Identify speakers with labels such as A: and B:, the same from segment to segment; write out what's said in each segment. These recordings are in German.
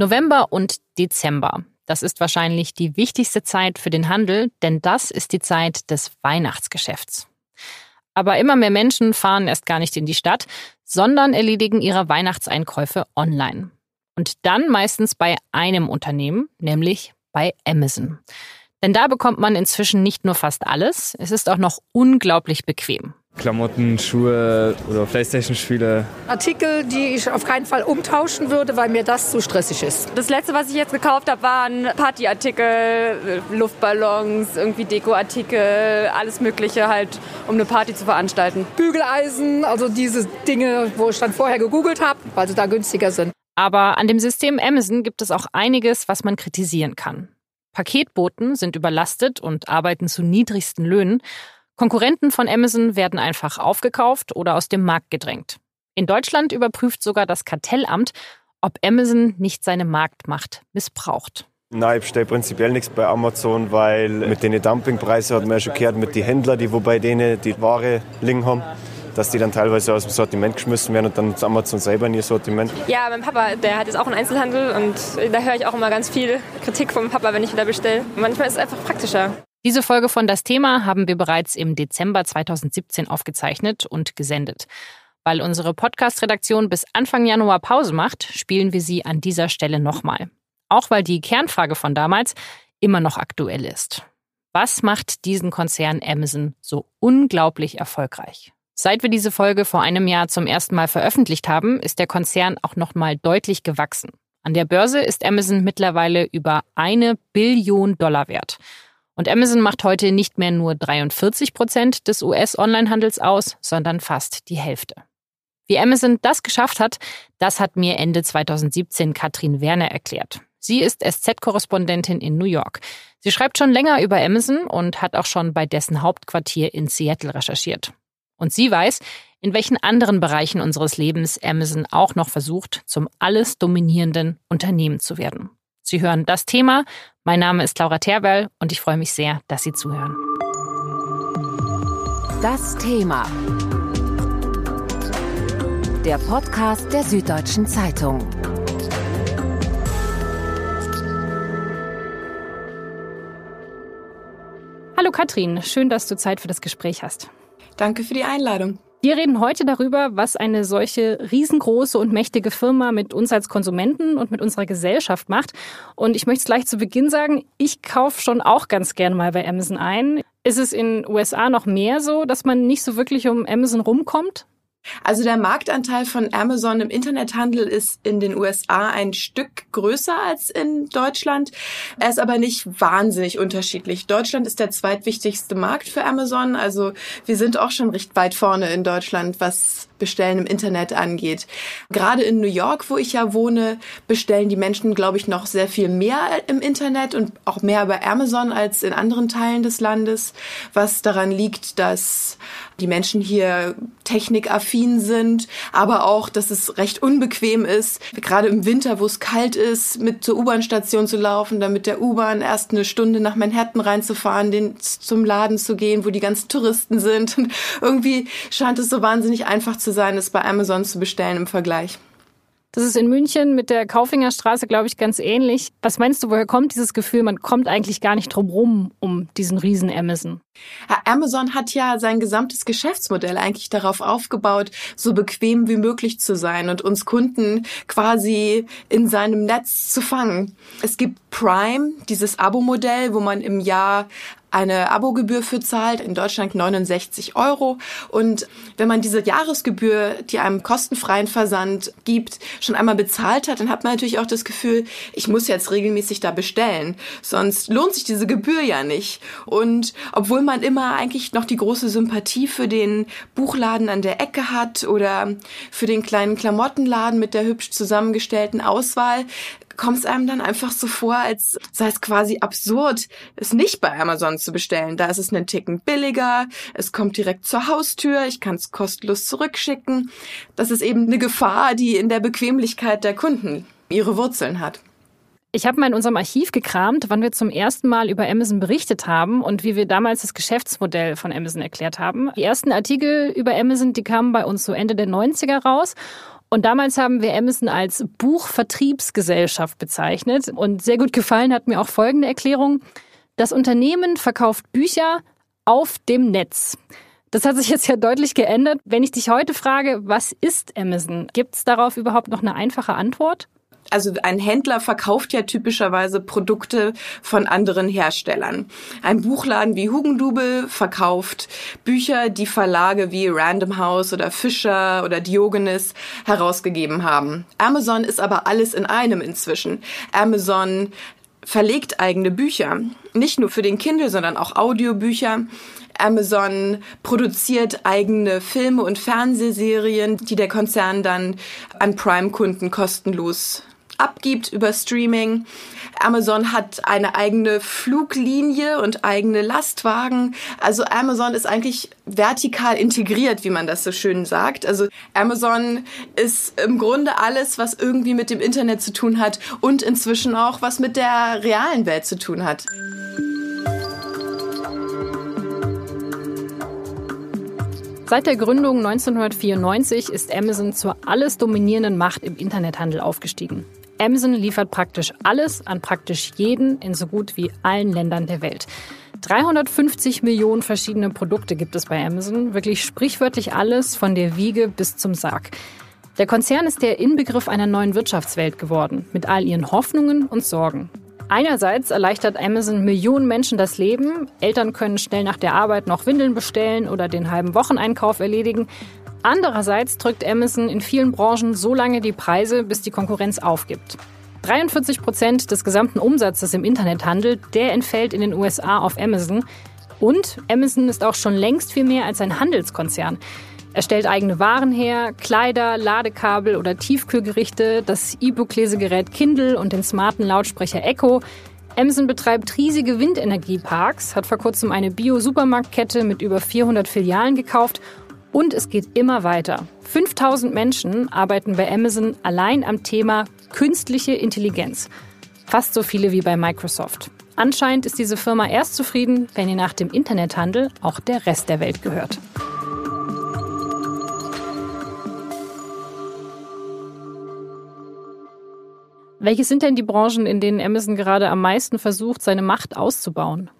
A: November und Dezember. Das ist wahrscheinlich die wichtigste Zeit für den Handel, denn das ist die Zeit des Weihnachtsgeschäfts. Aber immer mehr Menschen fahren erst gar nicht in die Stadt, sondern erledigen ihre Weihnachtseinkäufe online. Und dann meistens bei einem Unternehmen, nämlich bei Amazon. Denn da bekommt man inzwischen nicht nur fast alles, es ist auch noch unglaublich bequem.
B: Klamotten, Schuhe oder Playstation-Spiele.
C: Artikel, die ich auf keinen Fall umtauschen würde, weil mir das zu stressig ist.
D: Das letzte, was ich jetzt gekauft habe, waren Partyartikel, Luftballons, irgendwie Dekoartikel, alles Mögliche halt, um eine Party zu veranstalten.
C: Bügeleisen, also diese Dinge, wo ich dann vorher gegoogelt habe, weil sie da günstiger sind.
A: Aber an dem System Amazon gibt es auch einiges, was man kritisieren kann. Paketboten sind überlastet und arbeiten zu niedrigsten Löhnen. Konkurrenten von Amazon werden einfach aufgekauft oder aus dem Markt gedrängt. In Deutschland überprüft sogar das Kartellamt, ob Amazon nicht seine Marktmacht missbraucht.
E: Nein, ich bestelle prinzipiell nichts bei Amazon, weil mit den Dumpingpreisen hat man ja schon gehört, mit den Händlern, die wo bei denen die Ware liegen haben, dass die dann teilweise aus dem Sortiment geschmissen werden und dann zu Amazon selber in ihr Sortiment.
D: Ja, mein Papa, der hat jetzt auch einen Einzelhandel und da höre ich auch immer ganz viel Kritik vom Papa, wenn ich wieder bestelle. Manchmal ist es einfach praktischer.
A: Diese Folge von Das Thema haben wir bereits im Dezember 2017 aufgezeichnet und gesendet. Weil unsere Podcast-Redaktion bis Anfang Januar Pause macht, spielen wir sie an dieser Stelle nochmal. Auch weil die Kernfrage von damals immer noch aktuell ist. Was macht diesen Konzern Amazon so unglaublich erfolgreich? Seit wir diese Folge vor einem Jahr zum ersten Mal veröffentlicht haben, ist der Konzern auch nochmal deutlich gewachsen. An der Börse ist Amazon mittlerweile über eine Billion Dollar wert. Und Amazon macht heute nicht mehr nur 43 Prozent des US-Onlinehandels aus, sondern fast die Hälfte. Wie Amazon das geschafft hat, das hat mir Ende 2017 Katrin Werner erklärt. Sie ist SZ-Korrespondentin in New York. Sie schreibt schon länger über Amazon und hat auch schon bei dessen Hauptquartier in Seattle recherchiert. Und sie weiß, in welchen anderen Bereichen unseres Lebens Amazon auch noch versucht, zum alles dominierenden Unternehmen zu werden. Sie hören das Thema. Mein Name ist Laura Terwell und ich freue mich sehr, dass Sie zuhören.
F: Das Thema. Der Podcast der Süddeutschen Zeitung.
A: Hallo Katrin, schön, dass du Zeit für das Gespräch hast.
G: Danke für die Einladung.
A: Wir reden heute darüber, was eine solche riesengroße und mächtige Firma mit uns als Konsumenten und mit unserer Gesellschaft macht. Und ich möchte es gleich zu Beginn sagen, ich kaufe schon auch ganz gern mal bei Amazon ein. Ist es in USA noch mehr so, dass man nicht so wirklich um Amazon rumkommt?
G: Also der Marktanteil von Amazon im Internethandel ist in den USA ein Stück größer als in Deutschland. Er ist aber nicht wahnsinnig unterschiedlich. Deutschland ist der zweitwichtigste Markt für Amazon. Also wir sind auch schon recht weit vorne in Deutschland, was Bestellen im Internet angeht. Gerade in New York, wo ich ja wohne, bestellen die Menschen, glaube ich, noch sehr viel mehr im Internet und auch mehr bei Amazon als in anderen Teilen des Landes, was daran liegt, dass die Menschen hier technikaffin sind, aber auch, dass es recht unbequem ist, gerade im Winter, wo es kalt ist, mit zur U-Bahn-Station zu laufen, dann mit der U-Bahn erst eine Stunde nach Manhattan reinzufahren, den, zum Laden zu gehen, wo die ganzen Touristen sind. Und irgendwie scheint es so wahnsinnig einfach zu sein, es bei Amazon zu bestellen im Vergleich.
A: Das ist in München mit der Kaufingerstraße, glaube ich, ganz ähnlich. Was meinst du, woher kommt dieses Gefühl, man kommt eigentlich gar nicht drum rum um diesen riesen Amazon?
G: Amazon hat ja sein gesamtes Geschäftsmodell eigentlich darauf aufgebaut, so bequem wie möglich zu sein und uns Kunden quasi in seinem Netz zu fangen. Es gibt Prime, dieses Abo-Modell, wo man im Jahr eine Abogebühr für zahlt, in Deutschland 69 Euro. Und wenn man diese Jahresgebühr, die einem kostenfreien Versand gibt, schon einmal bezahlt hat, dann hat man natürlich auch das Gefühl, ich muss jetzt regelmäßig da bestellen. Sonst lohnt sich diese Gebühr ja nicht. Und obwohl man immer eigentlich noch die große Sympathie für den Buchladen an der Ecke hat oder für den kleinen Klamottenladen mit der hübsch zusammengestellten Auswahl, kommt es einem dann einfach so vor, als sei es quasi absurd, es nicht bei Amazon zu bestellen. Da ist es einen Ticken billiger, es kommt direkt zur Haustür, ich kann es kostenlos zurückschicken. Das ist eben eine Gefahr, die in der Bequemlichkeit der Kunden ihre Wurzeln hat.
A: Ich habe mal in unserem Archiv gekramt, wann wir zum ersten Mal über Amazon berichtet haben und wie wir damals das Geschäftsmodell von Amazon erklärt haben. Die ersten Artikel über Amazon, die kamen bei uns so Ende der 90er raus Und damals haben wir Amazon als Buchvertriebsgesellschaft bezeichnet. Und sehr gut gefallen hat mir auch folgende Erklärung. Das Unternehmen verkauft Bücher auf dem Netz. Das hat sich jetzt ja deutlich geändert. Wenn ich dich heute frage, was ist Amazon, gibt es darauf überhaupt noch eine einfache Antwort?
G: Also ein Händler verkauft ja typischerweise Produkte von anderen Herstellern. Ein Buchladen wie Hugendubel verkauft Bücher, die Verlage wie Random House oder Fischer oder Diogenes herausgegeben haben. Amazon ist aber alles in einem inzwischen. Amazon verlegt eigene Bücher. Nicht nur für den Kindle, sondern auch Audiobücher. Amazon produziert eigene Filme und Fernsehserien, die der Konzern dann an Prime-Kunden kostenlos abgibt über Streaming. Amazon hat eine eigene Fluglinie und eigene Lastwagen. Also Amazon ist eigentlich vertikal integriert, wie man das so schön sagt. Also Amazon ist im Grunde alles, was irgendwie mit dem Internet zu tun hat und inzwischen auch was mit der realen Welt zu tun hat.
A: Seit der Gründung 1994 ist Amazon zur alles dominierenden Macht im Internethandel aufgestiegen. Amazon liefert praktisch alles an praktisch jeden in so gut wie allen Ländern der Welt. 350 Millionen verschiedene Produkte gibt es bei Amazon, wirklich sprichwörtlich alles von der Wiege bis zum Sarg. Der Konzern ist der Inbegriff einer neuen Wirtschaftswelt geworden, mit all ihren Hoffnungen und Sorgen. Einerseits erleichtert Amazon Millionen Menschen das Leben. Eltern können schnell nach der Arbeit noch Windeln bestellen oder den halben Wocheneinkauf erledigen. Andererseits drückt Amazon in vielen Branchen so lange die Preise, bis die Konkurrenz aufgibt. 43 Prozent des gesamten Umsatzes im Internethandel, der entfällt in den USA auf Amazon. Und Amazon ist auch schon längst viel mehr als ein Handelskonzern. Er stellt eigene Waren her, Kleider, Ladekabel oder Tiefkühlgerichte, das E-Book-Lesegerät Kindle und den smarten Lautsprecher Echo. Amazon betreibt riesige Windenergieparks, hat vor kurzem eine Bio-Supermarktkette mit über 400 Filialen gekauft und es geht immer weiter. 5000 Menschen arbeiten bei Amazon allein am Thema künstliche Intelligenz. Fast so viele wie bei Microsoft. Anscheinend ist diese Firma erst zufrieden, wenn ihr nach dem Internethandel auch der Rest der Welt gehört. Welche sind denn die Branchen, in denen Amazon gerade am meisten versucht, seine Macht auszubauen?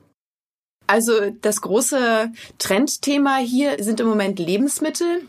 G: Also das große Trendthema hier sind im Moment Lebensmittel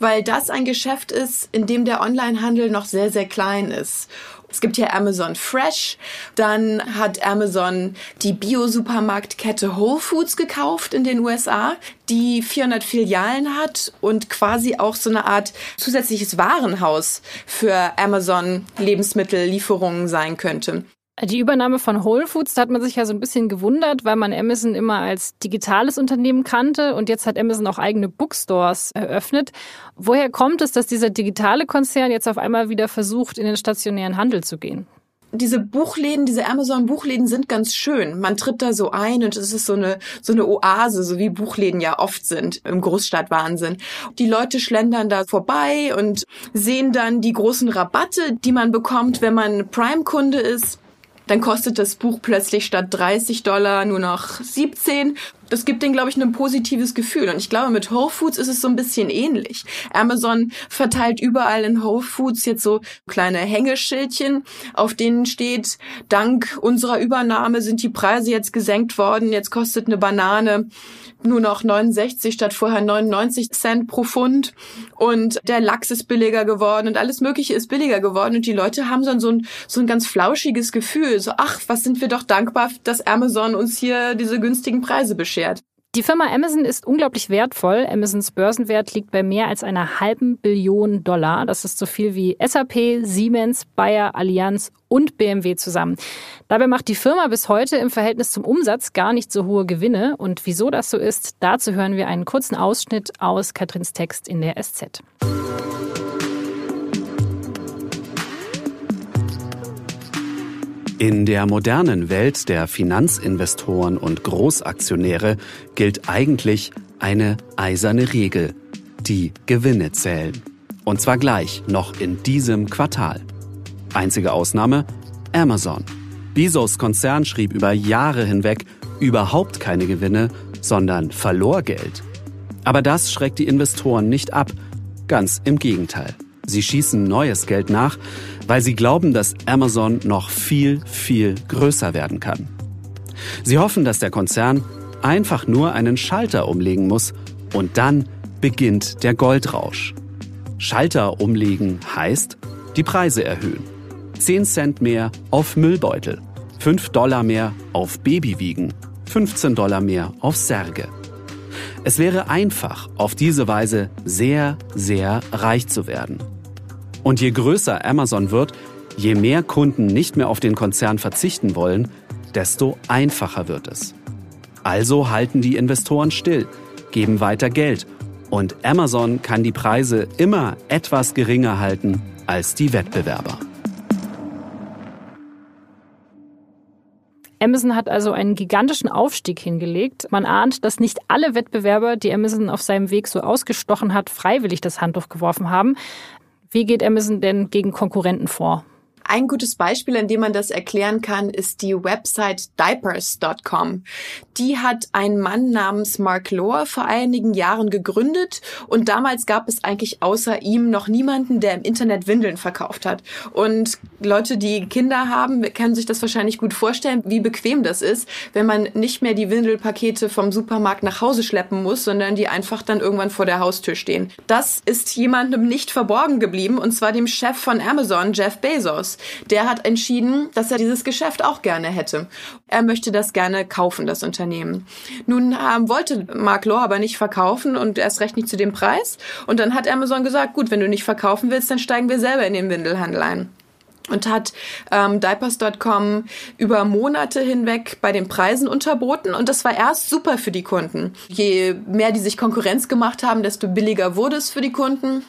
G: weil das ein Geschäft ist, in dem der Onlinehandel noch sehr, sehr klein ist. Es gibt hier Amazon Fresh, dann hat Amazon die Bio-Supermarktkette Whole Foods gekauft in den USA, die 400 Filialen hat und quasi auch so eine Art zusätzliches Warenhaus für Amazon Lebensmittellieferungen sein könnte.
A: Die Übernahme von Whole Foods, da hat man sich ja so ein bisschen gewundert, weil man Amazon immer als digitales Unternehmen kannte und jetzt hat Amazon auch eigene Bookstores eröffnet. Woher kommt es, dass dieser digitale Konzern jetzt auf einmal wieder versucht, in den stationären Handel zu gehen?
G: diese Buchläden, diese Amazon-Buchläden sind ganz schön. Man tritt da so ein und es ist so eine, so eine Oase, so wie Buchläden ja oft sind im Großstadtwahnsinn. Die Leute schlendern da vorbei und sehen dann die großen Rabatte, die man bekommt, wenn man Prime-Kunde ist dann kostet das Buch plötzlich statt 30 Dollar nur noch 17. Das gibt denen, glaube ich, ein positives Gefühl. Und ich glaube, mit Whole Foods ist es so ein bisschen ähnlich. Amazon verteilt überall in Whole Foods jetzt so kleine Hängeschildchen, auf denen steht, dank unserer Übernahme sind die Preise jetzt gesenkt worden. Jetzt kostet eine Banane nur noch 69 statt vorher 99 Cent pro Pfund und der Lachs ist billiger geworden und alles Mögliche ist billiger geworden und die Leute haben so ein, so ein ganz flauschiges Gefühl, so ach, was sind wir doch dankbar, dass Amazon uns hier diese günstigen Preise beschert.
A: Die Firma Amazon ist unglaublich wertvoll. Amazons Börsenwert liegt bei mehr als einer halben Billion Dollar. Das ist so viel wie SAP, Siemens, Bayer, Allianz und BMW zusammen. Dabei macht die Firma bis heute im Verhältnis zum Umsatz gar nicht so hohe Gewinne. Und wieso das so ist, dazu hören wir einen kurzen Ausschnitt aus Katrins Text in der SZ.
H: In der modernen Welt der Finanzinvestoren und Großaktionäre gilt eigentlich eine eiserne Regel. Die Gewinne zählen. Und zwar gleich noch in diesem Quartal. Einzige Ausnahme Amazon. Bezos Konzern schrieb über Jahre hinweg überhaupt keine Gewinne, sondern verlor Geld. Aber das schreckt die Investoren nicht ab. Ganz im Gegenteil. Sie schießen neues Geld nach, weil sie glauben, dass Amazon noch viel, viel größer werden kann. Sie hoffen, dass der Konzern einfach nur einen Schalter umlegen muss und dann beginnt der Goldrausch. Schalter umlegen heißt, die Preise erhöhen. 10 Cent mehr auf Müllbeutel, 5 Dollar mehr auf Babywiegen, 15 Dollar mehr auf Särge. Es wäre einfach, auf diese Weise sehr, sehr reich zu werden. Und je größer Amazon wird, je mehr Kunden nicht mehr auf den Konzern verzichten wollen, desto einfacher wird es. Also halten die Investoren still, geben weiter Geld und Amazon kann die Preise immer etwas geringer halten als die Wettbewerber.
A: Amazon hat also einen gigantischen Aufstieg hingelegt. Man ahnt, dass nicht alle Wettbewerber, die Amazon auf seinem Weg so ausgestochen hat, freiwillig das Handtuch geworfen haben. Wie geht Amazon denn gegen Konkurrenten vor?
G: Ein gutes Beispiel, an dem man das erklären kann, ist die Website diapers.com. Die hat ein Mann namens Mark Lohr vor einigen Jahren gegründet und damals gab es eigentlich außer ihm noch niemanden, der im Internet Windeln verkauft hat. Und Leute, die Kinder haben, können sich das wahrscheinlich gut vorstellen, wie bequem das ist, wenn man nicht mehr die Windelpakete vom Supermarkt nach Hause schleppen muss, sondern die einfach dann irgendwann vor der Haustür stehen. Das ist jemandem nicht verborgen geblieben und zwar dem Chef von Amazon, Jeff Bezos. Der hat entschieden, dass er dieses Geschäft auch gerne hätte. Er möchte das gerne kaufen, das Unternehmen. Nun ähm, wollte Mark Lohr aber nicht verkaufen und erst recht nicht zu dem Preis. Und dann hat Amazon gesagt, gut, wenn du nicht verkaufen willst, dann steigen wir selber in den Windelhandel ein und hat ähm, Diapers.com über Monate hinweg bei den Preisen unterboten und das war erst super für die Kunden. Je mehr die sich Konkurrenz gemacht haben, desto billiger wurde es für die Kunden.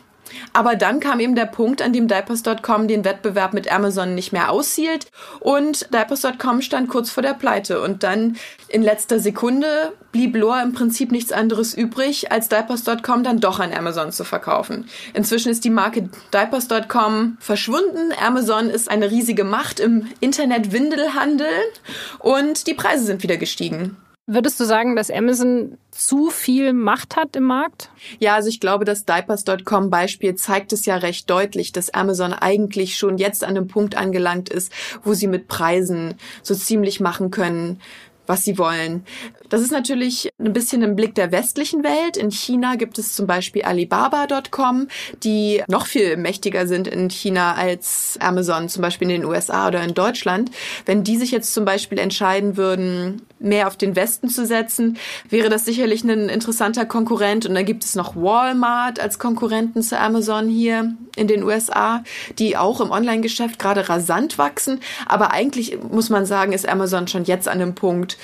G: Aber dann kam eben der Punkt, an dem Diapers.com den Wettbewerb mit Amazon nicht mehr aushielt und Diapers.com stand kurz vor der Pleite. Und dann in letzter Sekunde blieb Lohr im Prinzip nichts anderes übrig, als Diapers.com dann doch an Amazon zu verkaufen. Inzwischen ist die Marke Diapers.com verschwunden. Amazon ist eine riesige Macht im Internet-Windelhandel und die Preise sind wieder gestiegen.
A: Würdest du sagen, dass Amazon zu viel Macht hat im Markt?
G: Ja, also ich glaube, das Diapers.com Beispiel zeigt es ja recht deutlich, dass Amazon eigentlich schon jetzt an einem Punkt angelangt ist, wo sie mit Preisen so ziemlich machen können, was sie wollen. Das ist natürlich ein bisschen im Blick der westlichen Welt. In China gibt es zum Beispiel Alibaba.com, die noch viel mächtiger sind in China als Amazon, zum Beispiel in den USA oder in Deutschland. Wenn die sich jetzt zum Beispiel entscheiden würden, mehr auf den Westen zu setzen, wäre das sicherlich ein interessanter Konkurrent. Und dann gibt es noch Walmart als Konkurrenten zu Amazon hier in den USA, die auch im Online-Geschäft gerade rasant wachsen. Aber eigentlich muss man sagen, ist Amazon schon jetzt an einem Punkt,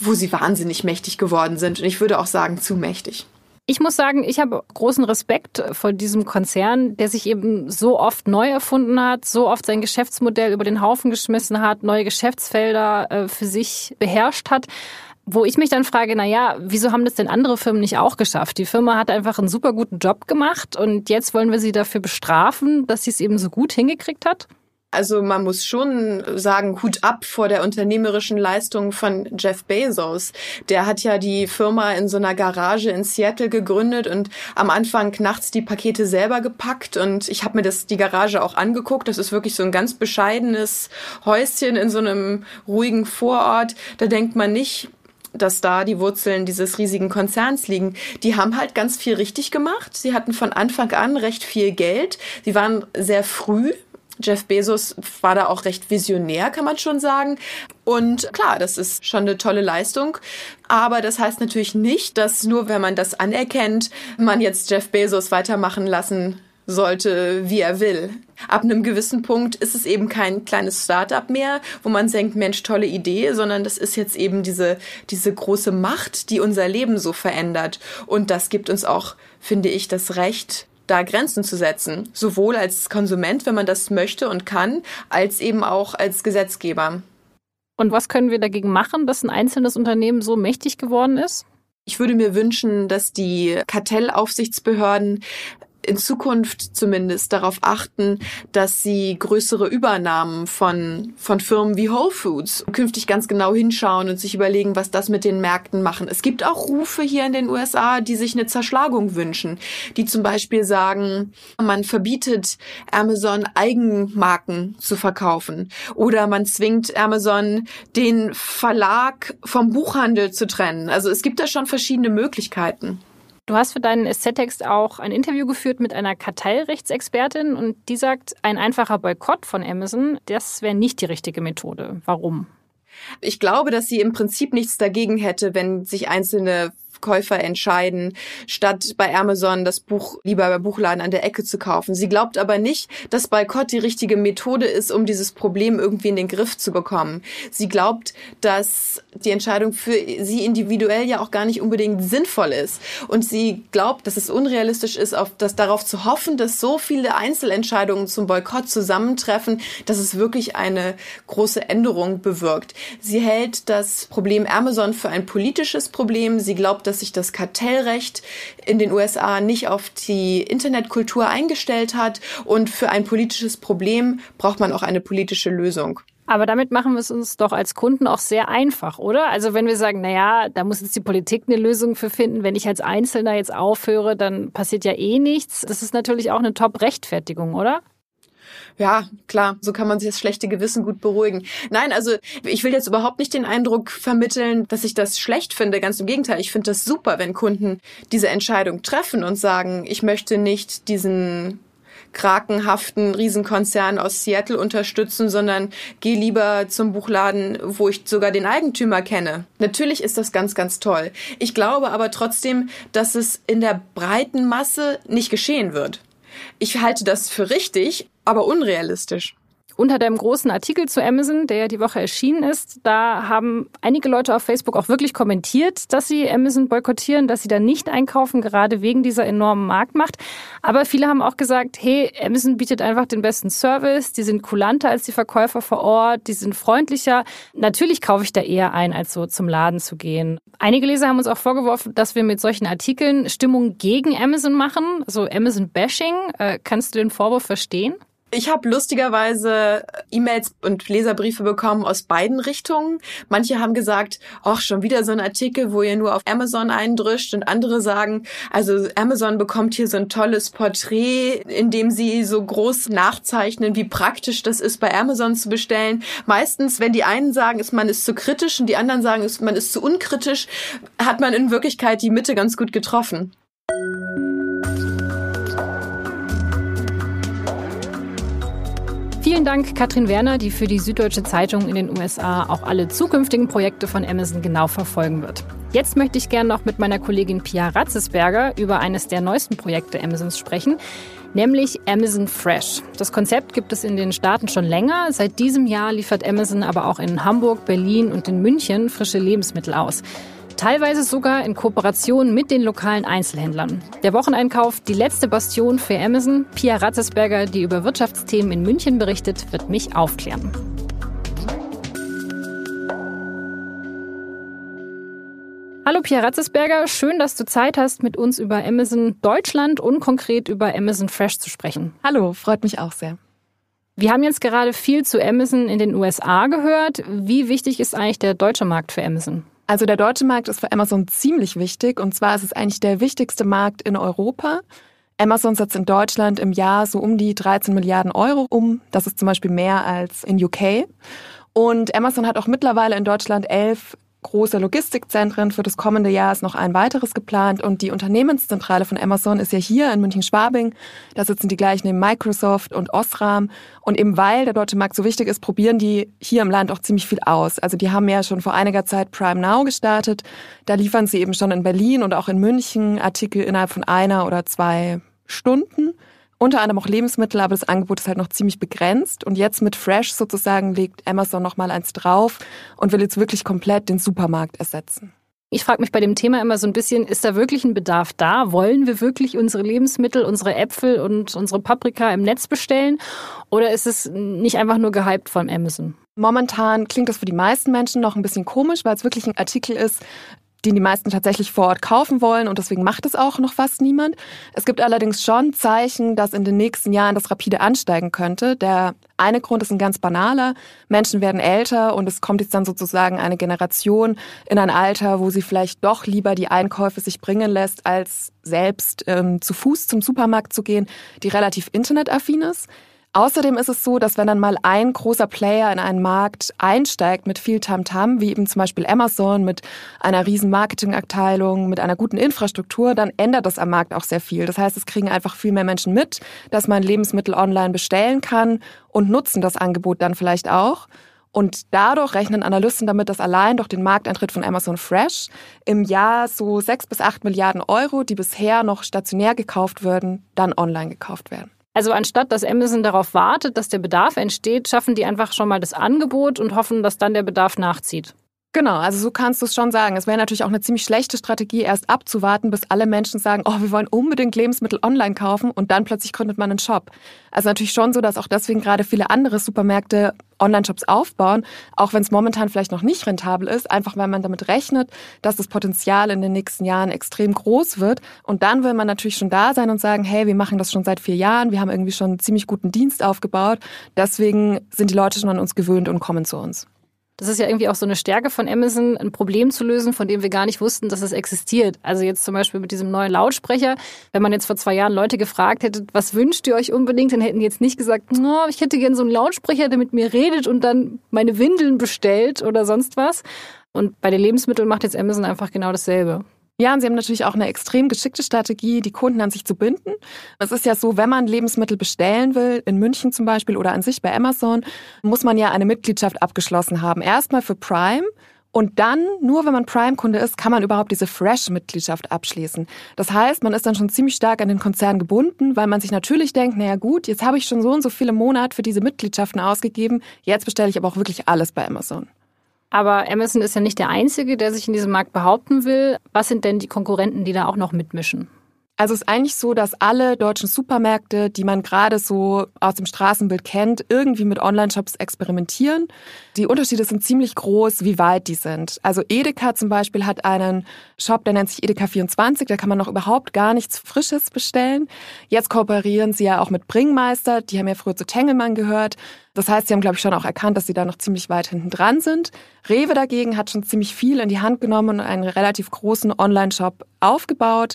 G: wo sie wahnsinnig mächtig geworden sind. Und ich würde auch sagen, zu mächtig.
A: Ich muss sagen, ich habe großen Respekt vor diesem Konzern, der sich eben so oft neu erfunden hat, so oft sein Geschäftsmodell über den Haufen geschmissen hat, neue Geschäftsfelder äh, für sich beherrscht hat. Wo ich mich dann frage, na ja, wieso haben das denn andere Firmen nicht auch geschafft? Die Firma hat einfach einen super guten Job gemacht und jetzt wollen wir sie dafür bestrafen, dass sie es eben so gut hingekriegt hat?
G: Also man muss schon sagen, Hut ab vor der unternehmerischen Leistung von Jeff Bezos. Der hat ja die Firma in so einer Garage in Seattle gegründet und am Anfang nachts die Pakete selber gepackt und ich habe mir das die Garage auch angeguckt. Das ist wirklich so ein ganz bescheidenes Häuschen in so einem ruhigen Vorort. Da denkt man nicht, dass da die Wurzeln dieses riesigen Konzerns liegen. Die haben halt ganz viel richtig gemacht. Sie hatten von Anfang an recht viel Geld. Sie waren sehr früh Jeff Bezos war da auch recht visionär, kann man schon sagen. Und klar, das ist schon eine tolle Leistung. Aber das heißt natürlich nicht, dass nur wenn man das anerkennt, man jetzt Jeff Bezos weitermachen lassen sollte, wie er will. Ab einem gewissen Punkt ist es eben kein kleines Startup mehr, wo man denkt, Mensch, tolle Idee, sondern das ist jetzt eben diese, diese große Macht, die unser Leben so verändert. Und das gibt uns auch, finde ich, das Recht, da Grenzen zu setzen. Sowohl als Konsument, wenn man das möchte und kann, als eben auch als Gesetzgeber.
A: Und was können wir dagegen machen, dass ein einzelnes Unternehmen so mächtig geworden ist?
G: Ich würde mir wünschen, dass die Kartellaufsichtsbehörden in Zukunft zumindest darauf achten, dass sie größere Übernahmen von, von Firmen wie Whole Foods künftig ganz genau hinschauen und sich überlegen, was das mit den Märkten machen. Es gibt auch Rufe hier in den USA, die sich eine Zerschlagung wünschen, die zum Beispiel sagen, man verbietet Amazon Eigenmarken zu verkaufen oder man zwingt Amazon den Verlag vom Buchhandel zu trennen. Also es gibt da schon verschiedene Möglichkeiten.
A: Du hast für deinen Essetext auch ein Interview geführt mit einer Kartellrechtsexpertin und die sagt, ein einfacher Boykott von Amazon, das wäre nicht die richtige Methode. Warum?
G: Ich glaube, dass sie im Prinzip nichts dagegen hätte, wenn sich einzelne Käufer entscheiden, statt bei Amazon das Buch lieber bei Buchladen an der Ecke zu kaufen. Sie glaubt aber nicht, dass Boykott die richtige Methode ist, um dieses Problem irgendwie in den Griff zu bekommen. Sie glaubt, dass die Entscheidung für sie individuell ja auch gar nicht unbedingt sinnvoll ist. Und sie glaubt, dass es unrealistisch ist, auf das darauf zu hoffen, dass so viele Einzelentscheidungen zum Boykott zusammentreffen, dass es wirklich eine große Änderung bewirkt. Sie hält das Problem Amazon für ein politisches Problem. Sie glaubt, dass dass sich das Kartellrecht in den USA nicht auf die Internetkultur eingestellt hat und für ein politisches Problem braucht man auch eine politische Lösung.
A: Aber damit machen wir es uns doch als Kunden auch sehr einfach, oder? Also wenn wir sagen, na ja, da muss jetzt die Politik eine Lösung für finden. Wenn ich als Einzelner jetzt aufhöre, dann passiert ja eh nichts. Das ist natürlich auch eine Top-Rechtfertigung, oder?
G: Ja, klar, so kann man sich das schlechte Gewissen gut beruhigen. Nein, also ich will jetzt überhaupt nicht den Eindruck vermitteln, dass ich das schlecht finde. Ganz im Gegenteil, ich finde das super, wenn Kunden diese Entscheidung treffen und sagen, ich möchte nicht diesen krakenhaften Riesenkonzern aus Seattle unterstützen, sondern geh lieber zum Buchladen, wo ich sogar den Eigentümer kenne. Natürlich ist das ganz, ganz toll. Ich glaube aber trotzdem, dass es in der breiten Masse nicht geschehen wird. Ich halte das für richtig, aber unrealistisch.
A: Unter dem großen Artikel zu Amazon, der die Woche erschienen ist, da haben einige Leute auf Facebook auch wirklich kommentiert, dass sie Amazon boykottieren, dass sie da nicht einkaufen, gerade wegen dieser enormen Marktmacht. Aber viele haben auch gesagt, hey, Amazon bietet einfach den besten Service, die sind kulanter als die Verkäufer vor Ort, die sind freundlicher. Natürlich kaufe ich da eher ein, als so zum Laden zu gehen. Einige Leser haben uns auch vorgeworfen, dass wir mit solchen Artikeln Stimmung gegen Amazon machen, so Amazon-Bashing. Äh, kannst du den Vorwurf verstehen?
G: Ich habe lustigerweise E-Mails und Leserbriefe bekommen aus beiden Richtungen. Manche haben gesagt, ach, schon wieder so ein Artikel, wo ihr nur auf Amazon eindrischt und andere sagen, also Amazon bekommt hier so ein tolles Porträt, in dem sie so groß nachzeichnen, wie praktisch das ist, bei Amazon zu bestellen. Meistens, wenn die einen sagen, ist man ist zu kritisch und die anderen sagen, man ist zu unkritisch, hat man in Wirklichkeit die Mitte ganz gut getroffen.
A: Vielen Dank, Katrin Werner, die für die Süddeutsche Zeitung in den USA auch alle zukünftigen Projekte von Amazon genau verfolgen wird. Jetzt möchte ich gerne noch mit meiner Kollegin Pia Ratzesberger über eines der neuesten Projekte Amazons sprechen, nämlich Amazon Fresh. Das Konzept gibt es in den Staaten schon länger. Seit diesem Jahr liefert Amazon aber auch in Hamburg, Berlin und in München frische Lebensmittel aus. Teilweise sogar in Kooperation mit den lokalen Einzelhändlern. Der Wocheneinkauf, die letzte Bastion für Amazon. Pia Ratzesberger, die über Wirtschaftsthemen in München berichtet, wird mich aufklären. Hallo Pia Ratzesberger, schön, dass du Zeit hast, mit uns über Amazon Deutschland und konkret über Amazon Fresh zu sprechen.
I: Hallo, freut mich auch sehr.
A: Wir haben jetzt gerade viel zu Amazon in den USA gehört. Wie wichtig ist eigentlich der deutsche Markt für Amazon?
I: Also der deutsche Markt ist für Amazon ziemlich wichtig und zwar ist es eigentlich der wichtigste Markt in Europa. Amazon setzt in Deutschland im Jahr so um die 13 Milliarden Euro um. Das ist zum Beispiel mehr als in UK. Und Amazon hat auch mittlerweile in Deutschland elf große Logistikzentren. Für das kommende Jahr ist noch ein weiteres geplant und die Unternehmenszentrale von Amazon ist ja hier in München-Schwabing. Da sitzen die gleich neben Microsoft und Osram. Und eben weil der deutsche Markt so wichtig ist, probieren die hier im Land auch ziemlich viel aus. Also die haben ja schon vor einiger Zeit Prime Now gestartet. Da liefern sie eben schon in Berlin und auch in München Artikel innerhalb von einer oder zwei Stunden unter anderem auch Lebensmittel, aber das Angebot ist halt noch ziemlich begrenzt. Und jetzt mit Fresh sozusagen legt Amazon noch mal eins drauf und will jetzt wirklich komplett den Supermarkt ersetzen.
A: Ich frage mich bei dem Thema immer so ein bisschen, ist da wirklich ein Bedarf da? Wollen wir wirklich unsere Lebensmittel, unsere Äpfel und unsere Paprika im Netz bestellen? Oder ist es nicht einfach nur gehypt von Amazon?
I: Momentan klingt das für die meisten Menschen noch ein bisschen komisch, weil es wirklich ein Artikel ist, den die meisten tatsächlich vor Ort kaufen wollen und deswegen macht es auch noch fast niemand. Es gibt allerdings schon Zeichen, dass in den nächsten Jahren das rapide ansteigen könnte. Der eine Grund ist ein ganz banaler. Menschen werden älter und es kommt jetzt dann sozusagen eine Generation in ein Alter, wo sie vielleicht doch lieber die Einkäufe sich bringen lässt, als selbst ähm, zu Fuß zum Supermarkt zu gehen, die relativ internetaffin ist. Außerdem ist es so, dass wenn dann mal ein großer Player in einen Markt einsteigt mit viel Tamtam, -Tam, wie eben zum Beispiel Amazon mit einer riesen Marketingabteilung, mit einer guten Infrastruktur, dann ändert das am Markt auch sehr viel. Das heißt, es kriegen einfach viel mehr Menschen mit, dass man Lebensmittel online bestellen kann und nutzen das Angebot dann vielleicht auch. Und dadurch rechnen Analysten damit, dass allein durch den Markteintritt von Amazon Fresh im Jahr so sechs bis acht Milliarden Euro, die bisher noch stationär gekauft würden, dann online gekauft werden.
A: Also anstatt dass Amazon darauf wartet, dass der Bedarf entsteht, schaffen die einfach schon mal das Angebot und hoffen, dass dann der Bedarf nachzieht.
I: Genau, also so kannst du es schon sagen. Es wäre natürlich auch eine ziemlich schlechte Strategie, erst abzuwarten, bis alle Menschen sagen, oh, wir wollen unbedingt Lebensmittel online kaufen und dann plötzlich gründet man einen Shop. Also natürlich schon so, dass auch deswegen gerade viele andere Supermärkte Online-Shops aufbauen, auch wenn es momentan vielleicht noch nicht rentabel ist, einfach weil man damit rechnet, dass das Potenzial in den nächsten Jahren extrem groß wird. Und dann will man natürlich schon da sein und sagen, hey, wir machen das schon seit vier Jahren, wir haben irgendwie schon einen ziemlich guten Dienst aufgebaut. Deswegen sind die Leute schon an uns gewöhnt und kommen zu uns.
A: Das ist ja irgendwie auch so eine Stärke von Amazon, ein Problem zu lösen, von dem wir gar nicht wussten, dass es existiert. Also jetzt zum Beispiel mit diesem neuen Lautsprecher. Wenn man jetzt vor zwei Jahren Leute gefragt hätte, was wünscht ihr euch unbedingt, dann hätten die jetzt nicht gesagt, oh, ich hätte gern so einen Lautsprecher, der mit mir redet und dann meine Windeln bestellt oder sonst was. Und bei den Lebensmitteln macht jetzt Amazon einfach genau dasselbe.
I: Ja, und sie haben natürlich auch eine extrem geschickte Strategie, die Kunden an sich zu binden. Es ist ja so, wenn man Lebensmittel bestellen will, in München zum Beispiel oder an sich bei Amazon, muss man ja eine Mitgliedschaft abgeschlossen haben. Erstmal für Prime. Und dann, nur wenn man Prime-Kunde ist, kann man überhaupt diese Fresh-Mitgliedschaft abschließen. Das heißt, man ist dann schon ziemlich stark an den Konzern gebunden, weil man sich natürlich denkt, naja gut, jetzt habe ich schon so und so viele Monate für diese Mitgliedschaften ausgegeben, jetzt bestelle ich aber auch wirklich alles bei Amazon.
A: Aber Amazon ist ja nicht der Einzige, der sich in diesem Markt behaupten will. Was sind denn die Konkurrenten, die da auch noch mitmischen?
I: Also es ist eigentlich so, dass alle deutschen Supermärkte, die man gerade so aus dem Straßenbild kennt, irgendwie mit Online-Shops experimentieren. Die Unterschiede sind ziemlich groß, wie weit die sind. Also Edeka zum Beispiel hat einen Shop, der nennt sich Edeka24, da kann man noch überhaupt gar nichts Frisches bestellen. Jetzt kooperieren sie ja auch mit Bringmeister, die haben ja früher zu Tengelmann gehört. Das heißt, sie haben, glaube ich, schon auch erkannt, dass sie da noch ziemlich weit hinten dran sind. Rewe dagegen hat schon ziemlich viel in die Hand genommen und einen relativ großen Online-Shop aufgebaut.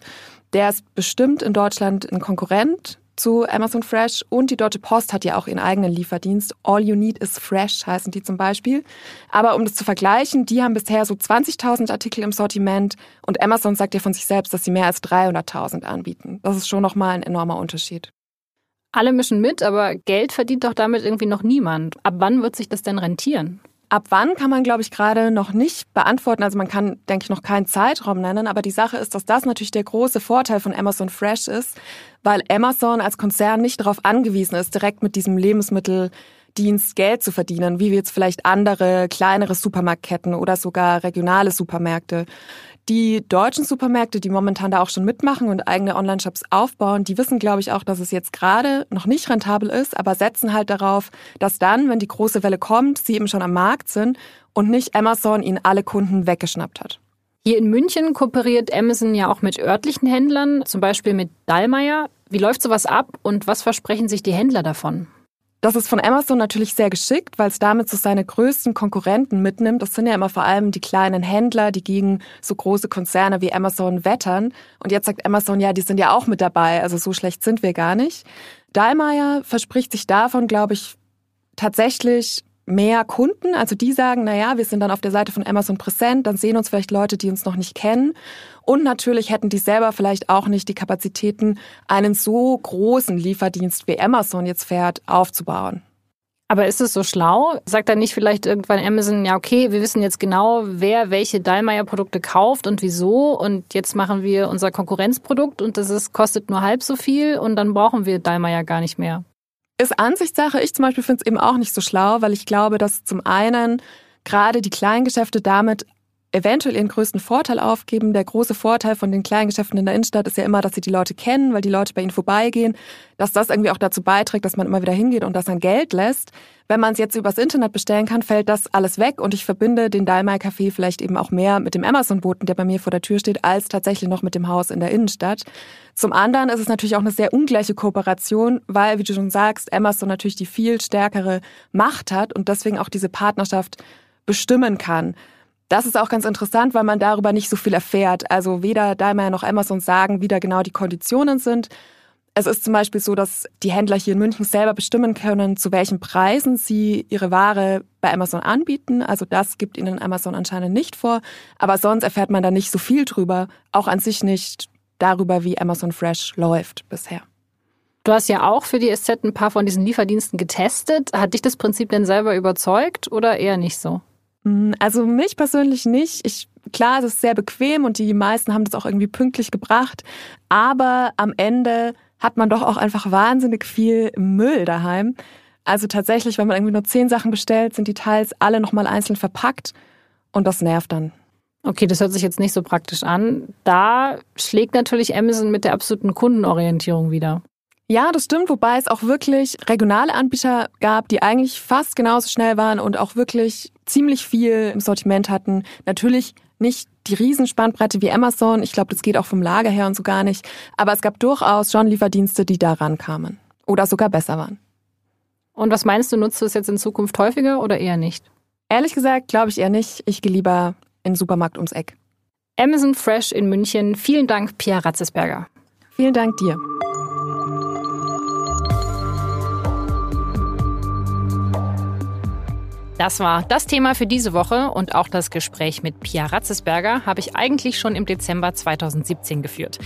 I: Der ist bestimmt in Deutschland ein Konkurrent zu Amazon Fresh und die Deutsche Post hat ja auch ihren eigenen Lieferdienst. All You Need is Fresh heißen die zum Beispiel. Aber um das zu vergleichen, die haben bisher so 20.000 Artikel im Sortiment und Amazon sagt ja von sich selbst, dass sie mehr als 300.000 anbieten. Das ist schon nochmal ein enormer Unterschied.
A: Alle mischen mit, aber Geld verdient doch damit irgendwie noch niemand. Ab wann wird sich das denn rentieren?
I: Ab wann kann man, glaube ich, gerade noch nicht beantworten. Also man kann, denke ich, noch keinen Zeitraum nennen. Aber die Sache ist, dass das natürlich der große Vorteil von Amazon Fresh ist, weil Amazon als Konzern nicht darauf angewiesen ist, direkt mit diesem Lebensmitteldienst Geld zu verdienen, wie jetzt vielleicht andere kleinere Supermarktketten oder sogar regionale Supermärkte. Die deutschen Supermärkte, die momentan da auch schon mitmachen und eigene Online-Shops aufbauen, die wissen, glaube ich, auch, dass es jetzt gerade noch nicht rentabel ist, aber setzen halt darauf, dass dann, wenn die große Welle kommt, sie eben schon am Markt sind und nicht Amazon ihnen alle Kunden weggeschnappt hat.
A: Hier in München kooperiert Amazon ja auch mit örtlichen Händlern, zum Beispiel mit Dallmayr. Wie läuft sowas ab und was versprechen sich die Händler davon?
I: Das ist von Amazon natürlich sehr geschickt, weil es damit so seine größten Konkurrenten mitnimmt. Das sind ja immer vor allem die kleinen Händler, die gegen so große Konzerne wie Amazon wettern. Und jetzt sagt Amazon, ja, die sind ja auch mit dabei, also so schlecht sind wir gar nicht. Dahlmeier verspricht sich davon, glaube ich, tatsächlich mehr Kunden. Also die sagen, na ja, wir sind dann auf der Seite von Amazon präsent, dann sehen uns vielleicht Leute, die uns noch nicht kennen. Und natürlich hätten die selber vielleicht auch nicht die Kapazitäten, einen so großen Lieferdienst wie Amazon jetzt fährt, aufzubauen.
A: Aber ist es so schlau? Sagt dann nicht vielleicht irgendwann Amazon, ja, okay, wir wissen jetzt genau, wer welche Dallmayr-Produkte kauft und wieso und jetzt machen wir unser Konkurrenzprodukt und das ist, kostet nur halb so viel und dann brauchen wir Dallmayr gar nicht mehr.
I: Ist Ansichtssache. Ich zum Beispiel finde es eben auch nicht so schlau, weil ich glaube, dass zum einen gerade die Kleingeschäfte damit eventuell ihren größten Vorteil aufgeben. Der große Vorteil von den kleinen Geschäften in der Innenstadt ist ja immer, dass sie die Leute kennen, weil die Leute bei ihnen vorbeigehen, dass das irgendwie auch dazu beiträgt, dass man immer wieder hingeht und dass man Geld lässt. Wenn man es jetzt übers Internet bestellen kann, fällt das alles weg und ich verbinde den Dalmai Café vielleicht eben auch mehr mit dem Amazon-Boten, der bei mir vor der Tür steht, als tatsächlich noch mit dem Haus in der Innenstadt. Zum anderen ist es natürlich auch eine sehr ungleiche Kooperation, weil, wie du schon sagst, Amazon natürlich die viel stärkere Macht hat und deswegen auch diese Partnerschaft bestimmen kann. Das ist auch ganz interessant, weil man darüber nicht so viel erfährt. Also weder Daimler noch Amazon sagen, wie da genau die Konditionen sind. Es ist zum Beispiel so, dass die Händler hier in München selber bestimmen können, zu welchen Preisen sie ihre Ware bei Amazon anbieten. Also das gibt ihnen Amazon anscheinend nicht vor. Aber sonst erfährt man da nicht so viel drüber. Auch an sich nicht darüber, wie Amazon Fresh läuft bisher.
A: Du hast ja auch für die SZ ein paar von diesen Lieferdiensten getestet. Hat dich das Prinzip denn selber überzeugt oder eher nicht so?
I: Hm, also mich persönlich nicht. Ich, klar, es ist sehr bequem und die meisten haben das auch irgendwie pünktlich gebracht. Aber am Ende hat man doch auch einfach wahnsinnig viel Müll daheim. Also tatsächlich, wenn man irgendwie nur zehn Sachen bestellt, sind die Teils alle nochmal einzeln verpackt und das nervt dann.
A: Okay, das hört sich jetzt nicht so praktisch an. Da schlägt natürlich Amazon mit der absoluten Kundenorientierung wieder.
I: Ja, das stimmt, wobei es auch wirklich regionale Anbieter gab, die eigentlich fast genauso schnell waren und auch wirklich ziemlich viel im Sortiment hatten. Natürlich nicht die Riesenspannbreite wie Amazon. Ich glaube, das geht auch vom Lager her und so gar nicht. Aber es gab durchaus schon Lieferdienste, die da rankamen oder sogar besser waren.
A: Und was meinst du, nutzt du es jetzt in Zukunft häufiger oder eher nicht?
I: Ehrlich gesagt, glaube ich eher nicht. Ich gehe lieber in den Supermarkt ums Eck.
A: Amazon Fresh in München. Vielen Dank, Pia Ratzesberger.
I: Vielen Dank dir.
A: Das war das Thema für diese Woche und auch das Gespräch mit Pia Ratzesberger habe ich eigentlich schon im Dezember 2017 geführt.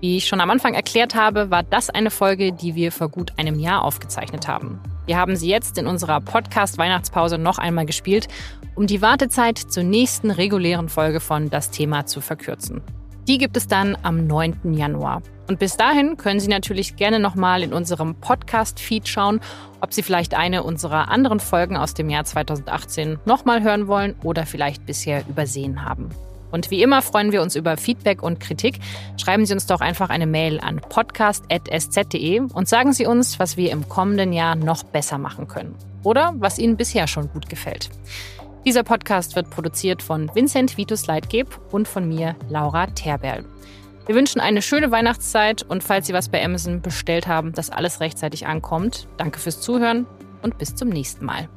A: Wie ich schon am Anfang erklärt habe, war das eine Folge, die wir vor gut einem Jahr aufgezeichnet haben. Wir haben sie jetzt in unserer Podcast-Weihnachtspause noch einmal gespielt, um die Wartezeit zur nächsten regulären Folge von Das Thema zu verkürzen. Die gibt es dann am 9. Januar. Und bis dahin können Sie natürlich gerne nochmal in unserem Podcast-Feed schauen, ob Sie vielleicht eine unserer anderen Folgen aus dem Jahr 2018 nochmal hören wollen oder vielleicht bisher übersehen haben. Und wie immer freuen wir uns über Feedback und Kritik. Schreiben Sie uns doch einfach eine Mail an podcast.sz.de und sagen Sie uns, was wir im kommenden Jahr noch besser machen können. Oder was Ihnen bisher schon gut gefällt. Dieser Podcast wird produziert von Vincent Vitus Leitgeb und von mir, Laura Terberl. Wir wünschen eine schöne Weihnachtszeit und falls Sie was bei Amazon bestellt haben, dass alles rechtzeitig ankommt. Danke fürs Zuhören und bis zum nächsten Mal.